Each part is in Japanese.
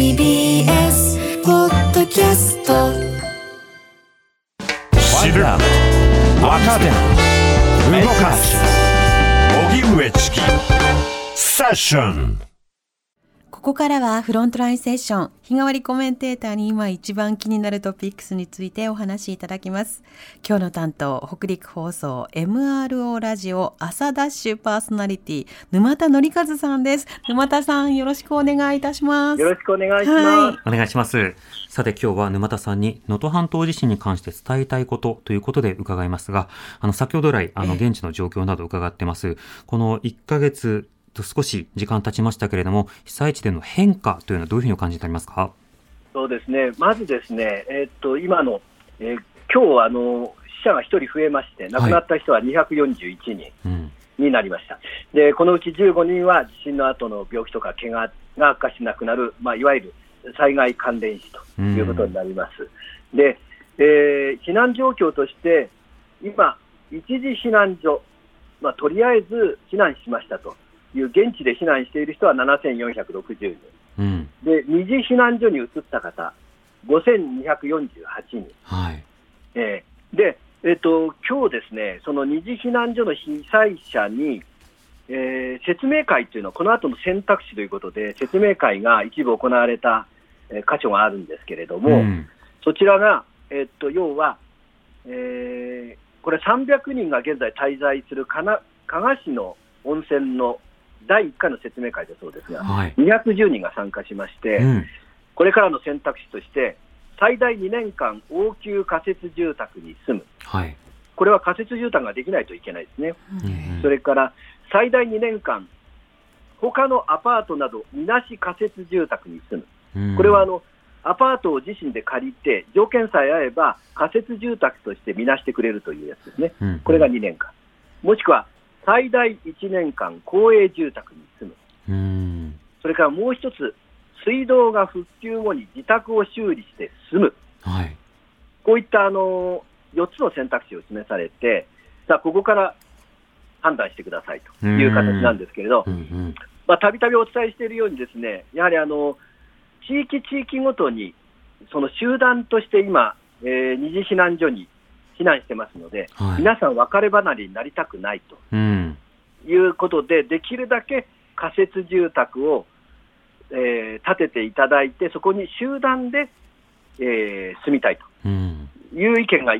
TBS ポッドキャスト。知る若手動かす荻上チキ。セッション。ここからはフロントラインセッション日替わりコメンテーターに今一番気になるトピックスについてお話しいただきます今日の担当北陸放送 MRO ラジオ朝ダッシュパーソナリティ沼田則和さんです沼田さんよろしくお願いいたしますよろしくお願いします。はいお願いします。さて今日は沼田さんに能登半島地震に関して伝えたいことということで伺いますが、あの先ほど来、あの現地の状況など伺ってます。この1ヶ月と少し時間経ちましたけれども、被災地での変化というのはどういうふうにお感じになりますか？そうですね。まずですね、えーっと今の、えー今日あの死者が1人増えまして、亡くなった人は241人うん。になりました。で、このうち15人は地震の後の病気とか怪我が悪化しなくなる、まあいわゆる災害関連死ということになります。で、えー避難状況として今一時避難所、まあとりあえず避難しましたという現地で避難している人は7460人。うん。で二次避難所に移った方、5248人、はい。えーでえっと今日ですね、その二次避難所の被災者に、えー説明会というのは、この後の選択肢ということで、説明会が一部行われた、えー箇所があるんですけれども、ん。そちらが、えっと要は、えーこれ、300人が現在滞在する加賀市の温泉の第1回の説明会だそうですが、はい。210人が参加しまして、うん。これからの選択肢として、最大2年間、応急仮設住宅に住む、はい。これは仮設住宅ができないといけないですね、うんそれから最大2年間、他のアパートなど、みなし仮設住宅に住む、うん。これはあのアパートを自身で借りて、条件さえ合えば仮設住宅としてみなしてくれるというやつですね、うんこれが2年間、もしくは最大1年間、公営住宅に住む。うん。それからもう一つ、水道が復旧後に自宅を修理して住む、はい。こういったあの4つの選択肢を示されて、さあ、ここから判断してくださいという形なんですけれどたびたびお伝えしているように、ですねやはりあの地域地域ごとに、その集団として今、えー二次避難所に避難してますので、はい。皆さん別れ離れになりたくないと。うん。いうことで、できるだけ仮設住宅を、えー建てていただいて、そこに集団で、えー住みたいうん。という意見が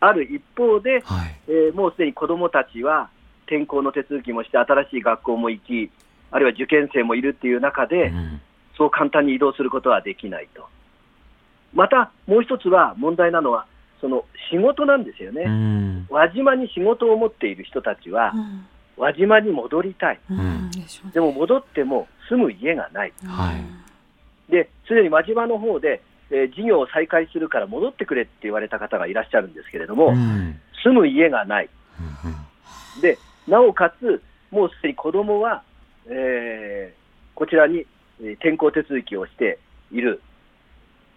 ある一方で、はい。えーもうすでに子どもたちは転校の手続きもして、新しい学校も行き、あるいは受験生もいるっていう中で、うんそう簡単に移動することはできないと。また、もう一つは問題なのは、その仕事なんですよね。うん。輪島に仕事を持っている人たちは、輪島に戻りたい。うんでしょうねでも戻っても住む家がない。はい。で、すでに輪島の方で、えー事業を再開するから戻ってくれって言われた方がいらっしゃるんですけれども、うん。住む家がない。うんで、なおかつ、もうすでに子供は、えーこちらにえー転校手続きをしている。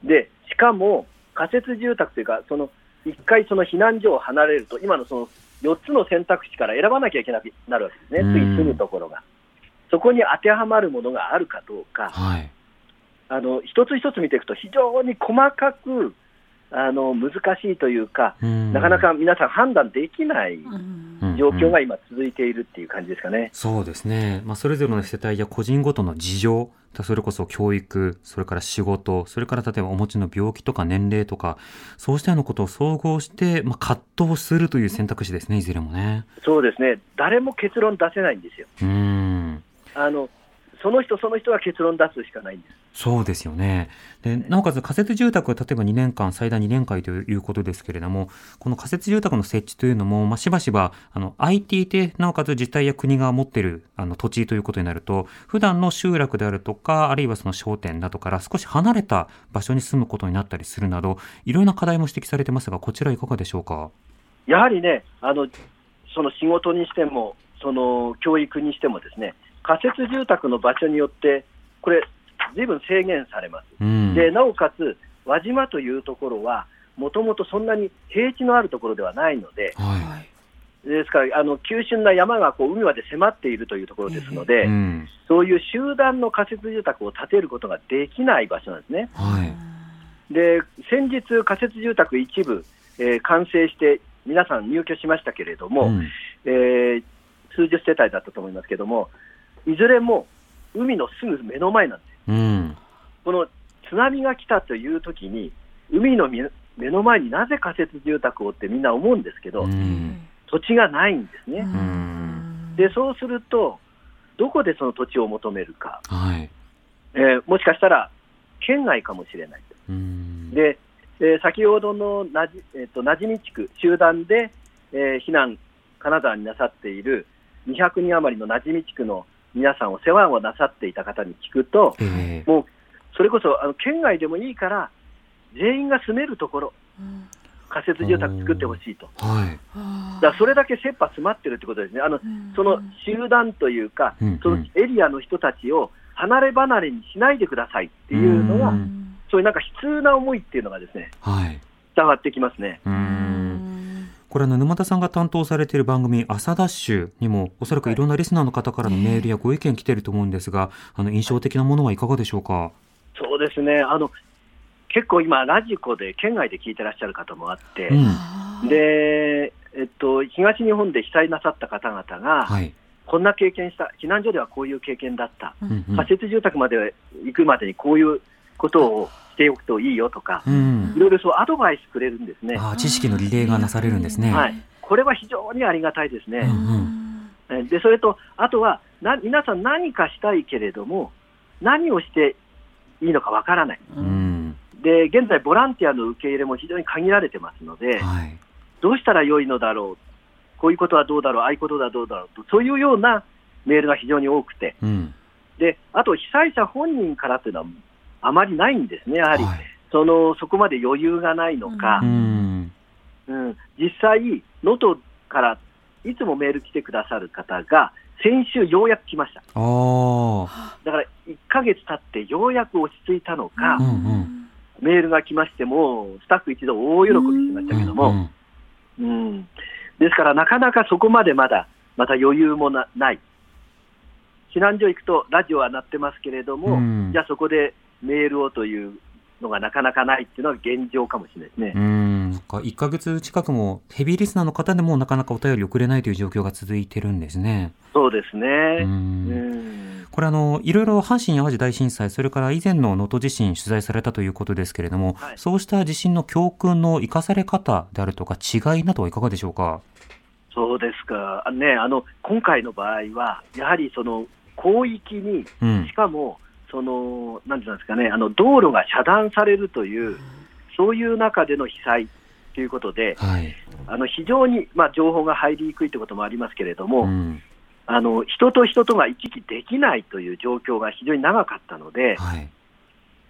で、しかも仮設住宅というか、その一回その避難所を離れると、今のその4つの選択肢から選ばなきゃいけなくなるわけですね、うん。次住むところが。そこに当てはまるものがあるかどうか、はい。あの一つ一つ見ていくと、非常に細かくあの難しいというか、なかなか皆さん判断できない状況が今、続いているっていう感じですかね。そうですね。まあ、それぞれの世帯や個人ごとの事情、それこそ教育、それから仕事、それから例えばお持ちの病気とか年齢とか、そうしたようなことを総合して、まあ、葛藤するという選択肢ですね、いずれもね。そうですね、誰も結論出せないんですよ。うーん。あのその人その人が結論出すしかないんです。そうですよね。で、なおかつ仮設住宅は例えば2年間、最大2年間ということですけれども、この仮設住宅の設置というのも、まあ、しばしば、あの、IT で、なおかつ自治体や国が持っている、あの、土地ということになると、普段の集落であるとか、あるいはその商店などから少し離れた場所に住むことになったりするなど、いろいろな課題も指摘されてますが、こちらいかがでしょうか？やはりね、あのその仕事にしても、その教育にしてもですね、仮設住宅の場所によって、これ、ずいぶん制限されます。うん。でなおかつ、輪島というところは、もともとそんなに平地のあるところではないので、はですから、あの急峻な山がこう海まで迫っているというところですので、うんそういう集団の仮設住宅を建てることができない場所なんですね。はいで先日、仮設住宅一部、えー完成して、皆さん入居しましたけれども、うんえー数十世帯だったと思いますけども、いずれも海のすぐ目の前なんです。うんこの津波が来たというときに、海の目目の前になぜ仮設住宅をってみんな思うんですけど、うん土地がないんですね。んで、そうすると、どこでその土地を求めるか、はいえーもしかしたら県外かもしれないと。うんで、えー先ほどのなじ、えー、と馴染み地区、集団で、えー避難、金沢になさっている200人余りの馴染み地区の皆さんを世話をなさっていた方に聞くと、ええ。もうそれこそあの県外でもいいから、全員が住めるところ、仮設住宅作ってほしいと、はい。だからそれだけ切羽詰まってるってことですね、あのその集団というか、うん。そのエリアの人たちを離れ離れにしないでくださいっていうのが、うん。そういうなんか悲痛な思いっていうのがですねはい。伝わってきますね。うんこれあの沼田さんが担当されている番組「朝ダッシュ」にもおそらくい。ろんなリスナーの方からのメールやご意見来てると思うんですが、あの印象的なものはいかがでしょうか？そうですね。あの結構今、ラジコで県外で聞いてらっしゃる方もあって、うん、でえっと、東日本で被災なさった方々が、はい。こんな経験した、避難所ではこういう経験だった、うんうん。仮設住宅まで行くまでにこういうことをしておくといいよとか、うんいろいろそうアドバイスくれるんですね。あー知識のリレーがなされるんですね。はい、これは非常にありがたいですね。うんうんえでそれと、あとはな皆さん何かしたいけれども、何をしていいのかわからない。うんで、現在、ボランティアの受け入れも非常に限られてますので、はい。どうしたらよいのだろう、こういうことはどうだろう、ああいうことはどうだろうと、そういうようなメールが非常に多くて、うん。であと被災者本人からというのはあまりないんですね、やはり、はい。そのそこまで余裕がないのか、うん。うん。実際、能登からいつもメール来てくださる方が、先週ようやく来ました。だから1ヶ月経ってようやく落ち着いたのか、うんうん。メールが来ましても、スタッフ一同大喜びしましたけども、うん。うん。ですからなかなかそこまでまだ、また余裕もなない。避難所行くとラジオは鳴ってますけれども、うん。じゃあそこでメールをというのがなかなかないっていうのが現状かもしれないですね。うん。か1ヶ月近くもヘビーリスナーの方でもなかなかお便り送れないという状況が続いてるんですね。そうですね。ううんんこれあの、いろいろ阪神・淡路大震災、それから以前の能登地震取材されたということですけれども、はいそうした地震の教訓の生かされ方であるとか違いなどはいかがでしょうか？そうですか、あね、あの今回の場合は、やはりその広域に、うんし。かも、そのなんていうんですかね、あの道路が遮断されるという、そういう中での被災ということで、はい。あの非常に、まあ、情報が入りにくいということもありますけれども、うん。あの人と人とが行き来できないという状況が非常に長かったので、はい。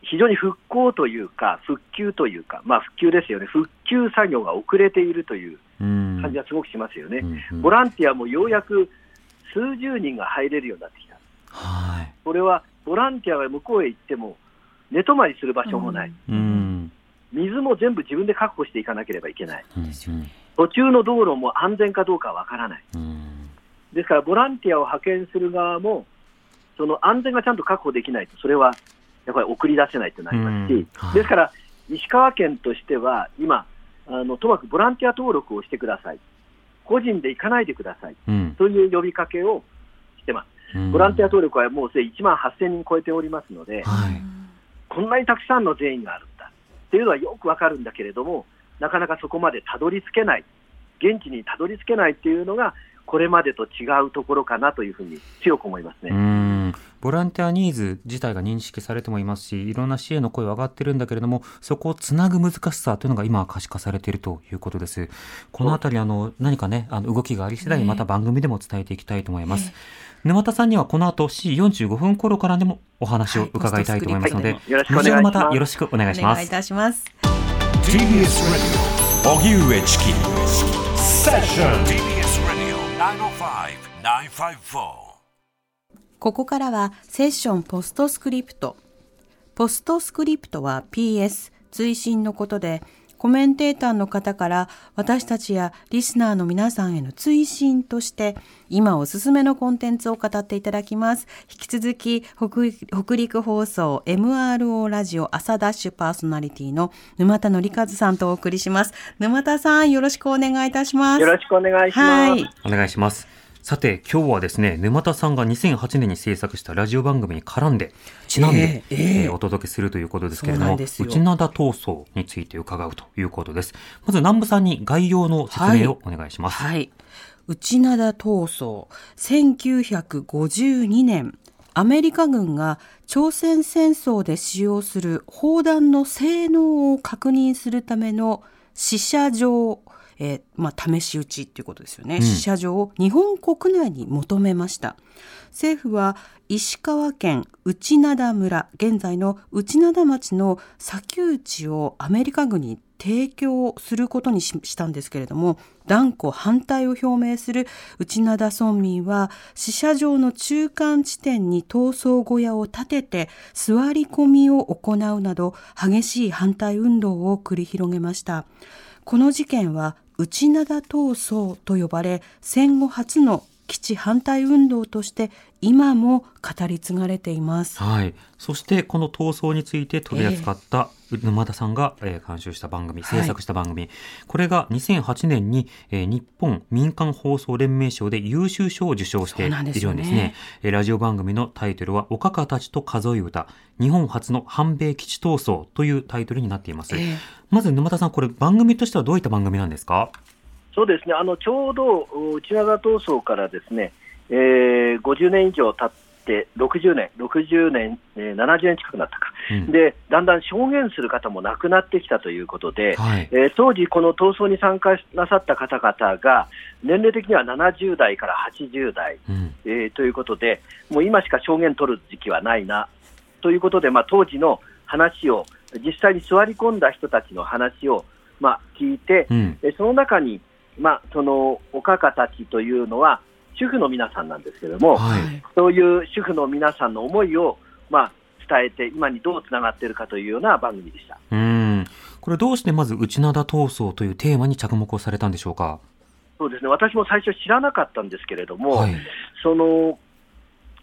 非常に復興というか、復旧というか、まあ、復旧ですよね、復旧作業が遅れているといううん。感じがすごくしますよね。うんうんボランティアもようやく数十人が入れるようになってきた。はい。これはボランティアが向こうへ行っても、寝泊まりする場所もない、うん。水も全部自分で確保していかなければいけない、うん。途中の道路も安全かどうかわからない、うん。ですからボランティアを派遣する側も、その安全がちゃんと確保できないと、それはやっぱり送り出せないとなりますし、ですから石川県としては今、あのともかくボランティア登録をしてください、個人で行かないでくださいうん。という呼びかけをしてます。うんボランティア登録はもうすでに1万8000人超えておりますので、はい。こんなにたくさんの善意があるんだっていうのはよくわかるんだけれども、なかなかそこまでたどり着けない、現地にたどり着けないっていうのが、これまでと違うところかなというふうに強く思いますね。うんボランティアニーズ自体が認識されてもいますし、いろんな支援の声は上がってるんだけれども、そこをつなぐ難しさというのが今は可視化されているということです。このあたり、あの、何かね、あの、動きがあり次第、また番組でも伝えていきたいと思います。沼田さんにはこの後7時45分頃からでもお話を伺いたいと思いますので、よろしくお願いし後ほどまますたよろしくお願いしお願いいます。たします。TBS Radio 荻上チキセッション TBS Radio 905-954ここからはセッションポストスクリプト。ポストスクリプトは PS、追伸のことで、コメンテーターの方から私たちやリスナーの皆さんへの追伸として今おすすめのコンテンツを語っていただきます。引き続き北北陸放送 MRO ラジオ朝ダッシュパーソナリティの沼田紀和さんとお送りします。沼田さんよろしくお願いいたします。よろしくお願いします。はい。お願いします。さて、今日はですね、沼田さんが2008年に制作したラジオ番組に絡んで、ちなんで、えええええーお届けするということですけれども、内灘闘争について伺うということです。まず南部さんに概要の説明をお願いします。はい。内灘闘争、1952年、アメリカ軍が朝鮮戦争で使用する砲弾の性能を確認するための試射場、えーまあ、試し撃ちっていうことですよね。ん試射場を日本国内に求めました。政府は石川県内灘村、現在の内灘町の砂丘地をアメリカ軍に提供することにししたんですけれども、断固反対を表明する内灘村民は、死者場の中間地点に闘争小屋を建てて座り込みを行うなど、激しい反対運動を繰り広げました。この事件は内灘闘争と呼ばれ、戦後初の基地反対運動として今も語り継がれています。はい。そして、この闘争について取り扱った沼田さんが、えー監修した番組、制作した番組、これが2008年に、えー日本民間放送連盟賞で優秀賞を受賞しているんですそうなんですよねね。えーラジオ番組のタイトルは、おかかたちと数え歌、日本初の反米基地闘争というタイトルになっています。ええまず沼田さん、これ番組としてはどういった番組なんですか？そうですね、あのちょうど内灘闘争からですね、えー、50年以上経って、60年、60年、えー、70年近くなったか、うんで、だんだん証言する方も亡くなってきたということで、はい。えー当時、この闘争に参加なさった方々が、年齢的には70代から80代、うん。えーということで、もう今しか証言取る時期はないなということで、まあ、当時の話を、実際に座り込んだ人たちの話を、まあ、聞いて、うん。えその中に、まあ、そのおかかたちというのは、主婦の皆さんなんですけれども、はい。そういう主婦の皆さんの思いを、まあ、伝えて、今にどうつながっているかというような番組でした。うん。これどうしてまず内灘闘争というテーマに着目をされたんでしょうか？そうですね、私も最初知らなかったんですけれども、はい。その、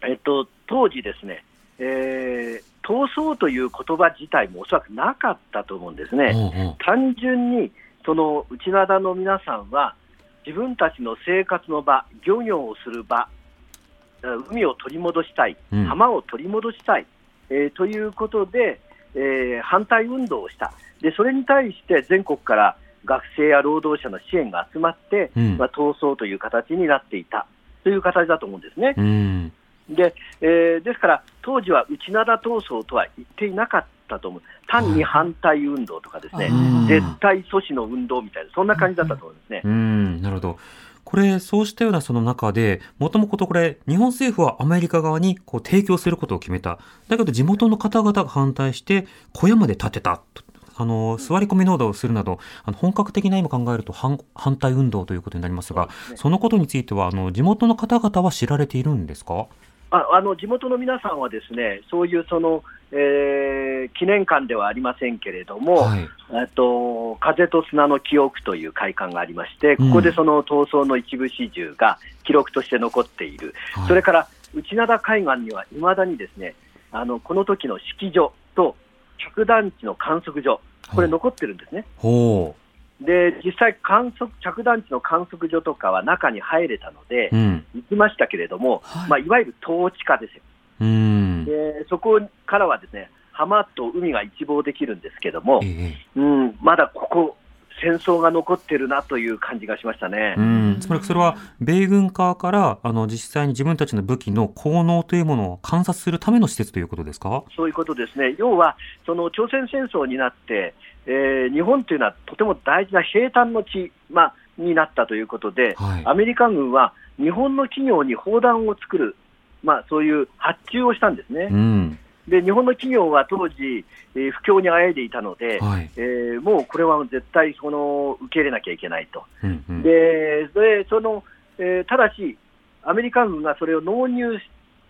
えっと、当時ですね、えー闘争という言葉自体もおそらくなかったと思うんですね。おうおう単純に、その内灘の皆さんは、自分たちの生活の場、漁業をする場、海を取り戻したい、うん浜を取り戻したい、えーということで、えー反対運動をした。で、それに対して全国から学生や労働者の支援が集まって、うんまあ、闘争という形になっていたという形だと思うんですね。うん。で、えーですから、当時は内灘闘争とは言っていなかったと思う。単に反対運動とかですね、うん絶対阻止の運動みたいな、そんな感じだったと思うんですね。うん、なるほど。これ、そうしたようなその中で、もともとこれ、日本政府はアメリカ側にこう提供することを決めた。だけど地元の方々が反対して、小屋まで建てた。とあの、座り込み濃度をするなど、あの本格的な意味考えると反反対運動ということになりますが、そのことについては、あの、地元の方々は知られているんですか？ああの地元の皆さんはですね、そういうその、えー記念館ではありませんけれども、はい。えっと風と砂の記憶という会館がありまして、ここでその闘争の一部始終が記録として残っている、はい。それから内灘海岸にはいまだにですねあのこの時の式所と着弾地の観測所、これ残ってるんですね。ほで実際観測、着弾地の観測所とかは中に入れたので、う。うん。行きましたけれども、はいいまあ、いわゆる統治下ですよ。うん。でそこからはですね浜と海が一望できるんですけどもえ、え。うん、まだここ、戦争が残ってるなという感じがしましたね。うん、つまりそれは米軍側からあの実際に自分たちの武器の効能というものを観察するための施設ということですか？そういうことですね。要は、その朝鮮戦争になって、えー日本というのはとても大事な平坦の地、まあ、になったということで、はいアメリカ軍は日本の企業に砲弾を作る、まあ、そういう発注をしたんですね。うん。で、日本の企業は当時、えー不況にあえいでいたので、はい。えーもうこれは絶対その受け入れなきゃいけないと。うんうん。で、その、えーただし、アメリカ軍がそれを納入し、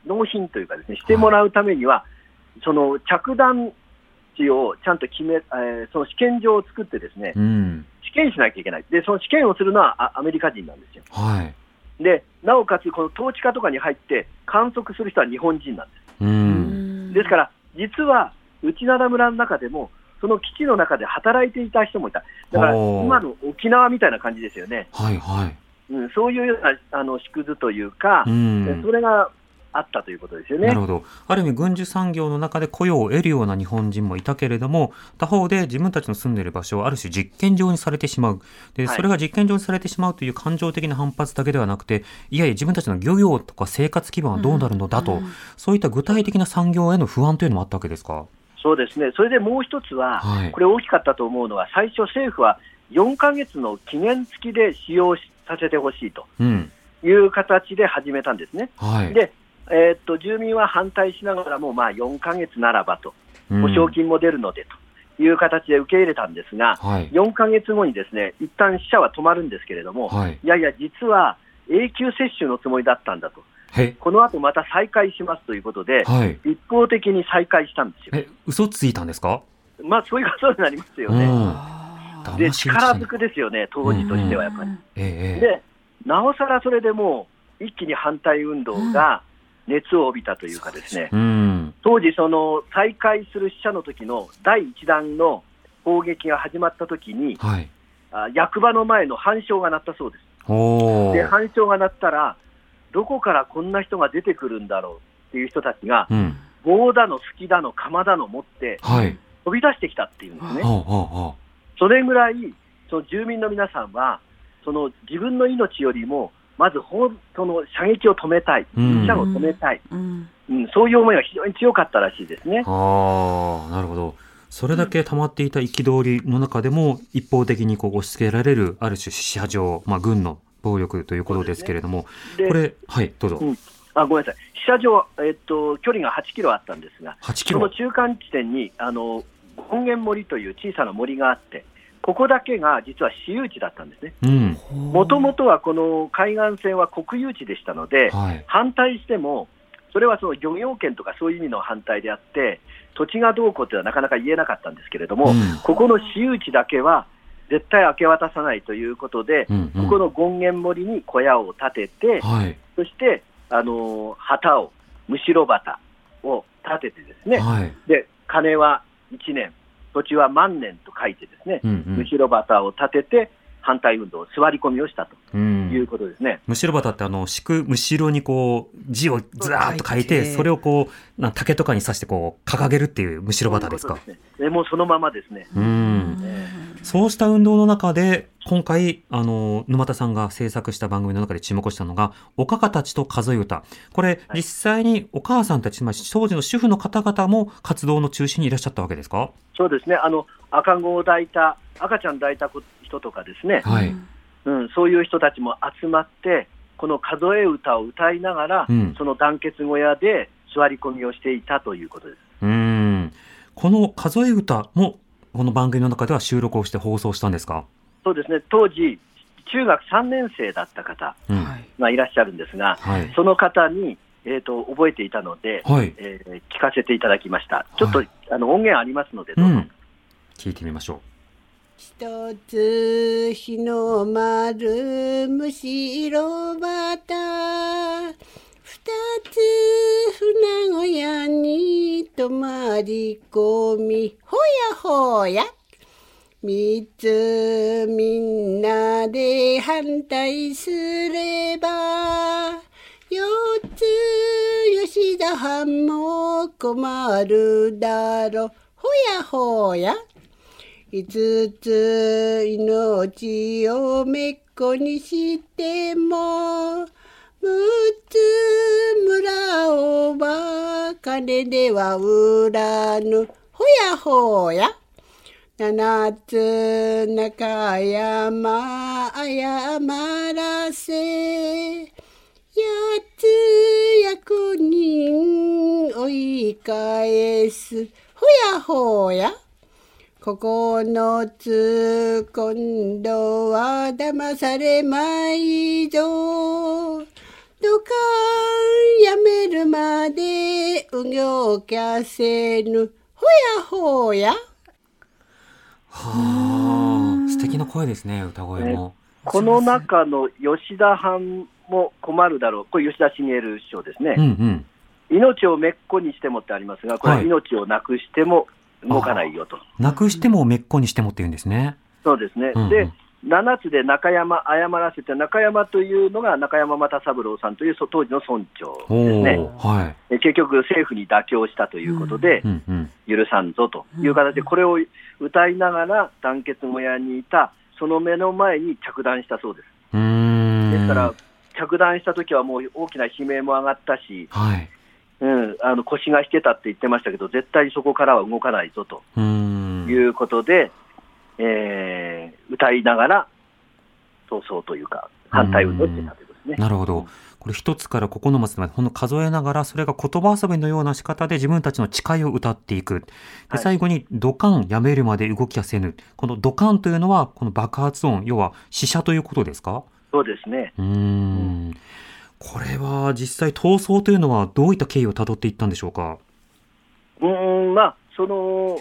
納品というかですね、してもらうためには、その着弾地をちゃんと決め、えーその試験場を作ってですね、うん。試験しなきゃいけない。で、その試験をするのはあアメリカ人なんですよ。はい。で、なおかつ、この統治下とかに入って観測する人は日本人なんです。うん。ですから、実は内灘村の中でも、その基地の中で働いていた人もいた。だから、今の沖縄みたいな感じですよね。はいはい。うん、そういうようなあの縮図というか、うんそれがあったということですよね。なるほど。ある意味、軍需産業の中で雇用を得るような日本人もいたけれども、他方で自分たちの住んでいる場所をある種実験場にされてしまう。で、はいそれが実験場にされてしまうという感情的な反発だけではなくて、いやいや自分たちの漁業とか生活基盤はどうなるのだと、そういった具体的な産業への不安というのもあったわけですか？そうですね。それでもう一つは、はいこれ大きかったと思うのは、最初政府は4ヶ月の期限付きで使用しさせてほしいとうん。いう形で始めたんですね。はい。で、えーっと、住民は反対しながらも、まあ4ヶ月ならばと、うん保証金も出るのでという形で受け入れたんですが、はい。4ヶ月後にですね、一旦死者は止まるんですけれども、はい。いやいや、実は永久接種のつもりだったんだと。へ、この後また再開しますということで、はい。一方的に再開したんですよ。え、嘘ついたんですか？まあ、そういうことになりますよね。うん。で、力ずくですよね、当時としてはやっぱり。ええええで、なおさらそれでもう、一気に反対運動が熱を帯びたというかですね、うん。当時、その再開する死者の時の第一弾の砲撃が始まった時に、はい。あ役場の前の反証が鳴ったそうです。おで、ー。反証が鳴ったら、どこからこんな人が出てくるんだろうっていう人たちが、うん。棒だの、好きだの、釜だの持ってはい。飛び出してきたっていうんですね。それぐらい、その住民の皆さんは、その自分の命よりも、まずその射撃を止めたい、うん。死者を止めたい、うん。うん、そういう思いが非常に強かったらしいですね。ああ、なるほど。それだけ溜まっていた憤りの中でも、一方的にこう押し付けられる、ある種、支配上、まあ、軍の暴力ということですけれども、でこれ、はい、どうぞ。うん。あごめんなさい、飛車場、えっと、距離が8キロあったんですが、8キそのロ。中間地点にあの権現森という小さな森があって、ここだけが実は私有地だったんですね。うん。もともとはこの海岸線は国有地でしたので、はい。反対しても、それはその漁業権とかそういう意味の反対であって、土地がどうこうっていうのはなかなか言えなかったんですけれども、うんここの私有地だけは絶対明け渡さないということで、うんうんここの権現森に小屋を建てて、はい。そして、あの旗を、むしろ旗を立ててですね、はい。で金は1年、土地は万年と書いてですね、うんうん。むしろ旗を立てて、反対運動、座り込みをしたとうんいうことですね。むしろ旗ってあの、敷くむしろにこう、字をずらーっと書いて、それをこう、な竹とかに刺してこう、掲げるっていうむしろ旗ですか？そういうすね。でもうそのままですね。うん。えそうした運動の中で、今回、あの、沼田さんが制作した番組の中で注目したのが、おかかたちと数え歌。これ、実際にお母さんたち、つまり当時の主婦の方々も活動の中心にいらっしゃったわけですか？そうですね、あの赤子を抱いた、赤ちゃん抱いた人とかですね、はい。うん、そういう人たちも集まって、この数え歌を歌いながら、うんその団結小屋で座り込みをしていたということです。うん。この数え歌も、この番組の中では収録をして放送したんですか？そうですね、当時、中学3年生だった方がいらっしゃるんですが、はい。その方に、えー、と覚えていたので、はい。えー聞かせていただきました。ちょっと、はいあの音源ありますので、どうぞ。うん。聞いてみましょ一つ日の丸むしろばた。二つ船小屋に泊まり込み。ほやほや。三つみんなで反対すれば。四つ吉田藩も困るだろほやほや。五つ命をめっこにしても六つ村をば金では売らぬ。ほやほや。七つ中山謝らせ。八つ役人追い返す。ほやほや。九つ今度は騙されまいぞどかんやめるまでうぎょうきゃせぬほやほうや。はあ、素敵な声ですね、歌声も。この中の吉田藩も困るだろう、これ吉田茂首相ですね。うんうん。命をめっこにしてもってありますが、これははい命をなくしても動かないよと。なくしてもめっこにしてもって言うんですね。そうですね。うんうんで、7つで中山、謝らせて、中山というのが中山又三郎さんというそ当時の村長おですね。お、はい。え結局、政府に妥協したということでう、んうん。許さんぞという形で、これを歌いながら団結小屋にいた、その目の前に着弾したそうです。うーん。ですから、着弾した時はもう大きな悲鳴も上がったし、はい。うん、あの腰が引けたって言ってましたけど、絶対にそこからは動かないぞと。いうことで、えー歌いながら闘争というか、反対運動をしていですね。なるほど。これ一つから九の松までほんの数えながら、それが言葉遊びのような仕方で自分たちの誓いを歌っていく。で、はい最後に、ドカンやめるまで動きはせぬ。このドカンというのは、この爆発音、要は死者ということですか？そうですね。うーん。これは実際闘争というのはどういった経緯をたどっていったんでしょうか？うーん、まあ、その、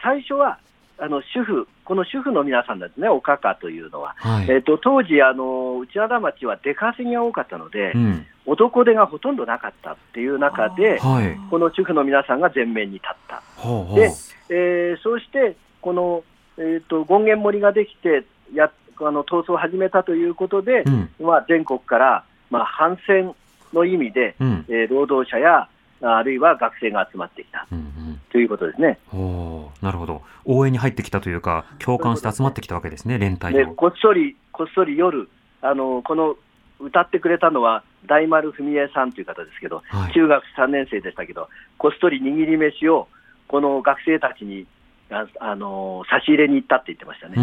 最初は、あの、主婦、この主婦の皆さんですね、おかかというのは。はい。えっ、と、当時、あの、内灘町は出稼ぎが多かったので、うん。男手がほとんどなかったっていう中で、はい。この主婦の皆さんが前面に立った。ほうほう。でえーそうして、この、えー、と権現森ができてやあの闘争を始めたということで、うん。まあ、全国から、まあ、反戦の意味で、うん。えー労働者やああるいは学生が集まってきたうんうん。ということですね。おーなるほど。応援に入ってきたというか、共感して集まってきたわけですね、連帯。こっそり、こっそり夜、あのこの歌ってくれたのは大丸文江さんという方ですけど、はい。中学3年生でしたけど、こっそり握り飯をこの学生たちにああの差し入れに行ったって言ってましたね。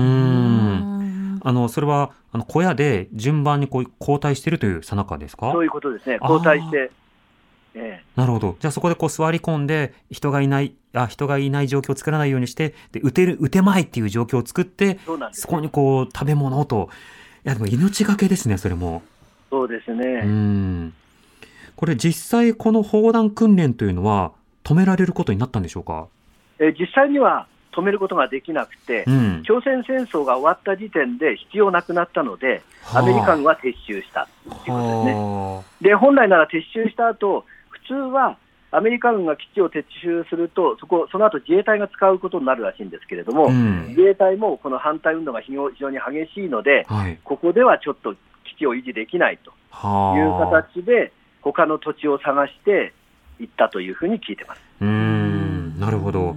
あの、それは、あの、小屋で順番にこう交代しているというさなかですか？そういうことですね、交代して、えなるほど。じゃあそこでこう座り込んで、人がいない、あ、人がいない状況を作らないようにして、で、撃てる、撃てまいっていう状況を作ってえ、そうなんです。そこにこう、食べ物と、いや、でも命がけですね、それも。そうですうね、ん。これ実際この砲弾訓練というのは止められることになったんでしょうか？え実際には止めることができなくて、うん。朝鮮戦争が終わった時点で必要なくなったので、アメリカ軍は撤収したということですね。はで本来なら撤収した後普通はアメリカ軍が基地を撤収すると、そこその後自衛隊が使うことになるらしいんですけれども、あ。うん。自衛隊もこの反対運動が非常に激しいので、はい。ここではちょっと基地を維持できないというはあ。形で、他の土地を探して行ったというふうに聞いてます。うーん。なるほど。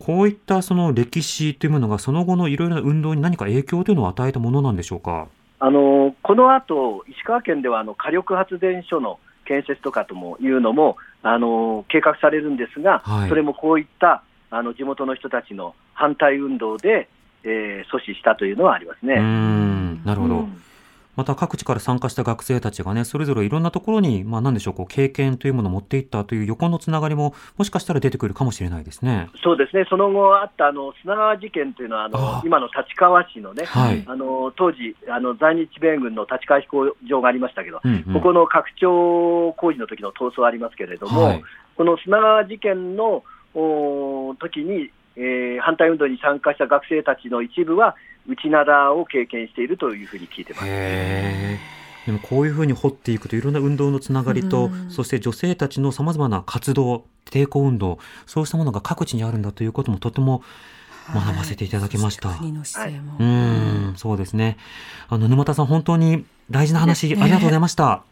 こういったその歴史というものがその後のいろいろな運動に何か影響というのを与えたものなんでしょうか？あのこの後石川県ではあの火力発電所の建設とかともいうのもあの計画されるんですが、はいそれもこういったあの地元の人たちの反対運動で、えー阻止したというのはありますね。ん。なるほど。うんまた各地から参加した学生たちがね、それぞれいろんなところに、まあ何でしょう、こう経験というものを持っていったという横のつながりも、もしかしたら出てくるかもしれないですね。そうですね、その後あったあの砂川事件というのはあの今の立川市のね、はい。あの当時あの在日米軍の立川飛行場がありましたけど、うんうんここの拡張工事の時の闘争ありますけれども、はいこの砂川事件のお時に、えー反対運動に参加した学生たちの一部は、内灘を経験しているというふうに聞いてます。でもこういうふうに掘っていくといろんな運動のつながりと、うんそして女性たちのさまざまな活動、抵抗運動、そうしたものが各地にあるんだということもとても学ばせていただきました。はいそ国の姿勢も。うーん、そうですね。あの、沼田さん、本当に大事な話、ねありがとうございました。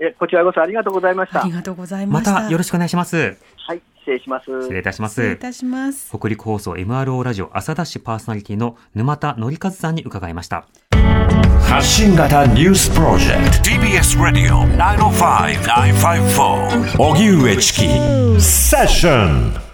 えこちらこそありがとうございました。ありがとうございまました。たよろしくお願いします。はい、失礼します。失礼いたします失礼い。たします。北陸放送 MRO ラジオ朝ダッシュパーソナリティの沼田則和さんに伺いました。発信型ニュースプロジェクト TBS ラディオ905-954おぎゅうえちきセッション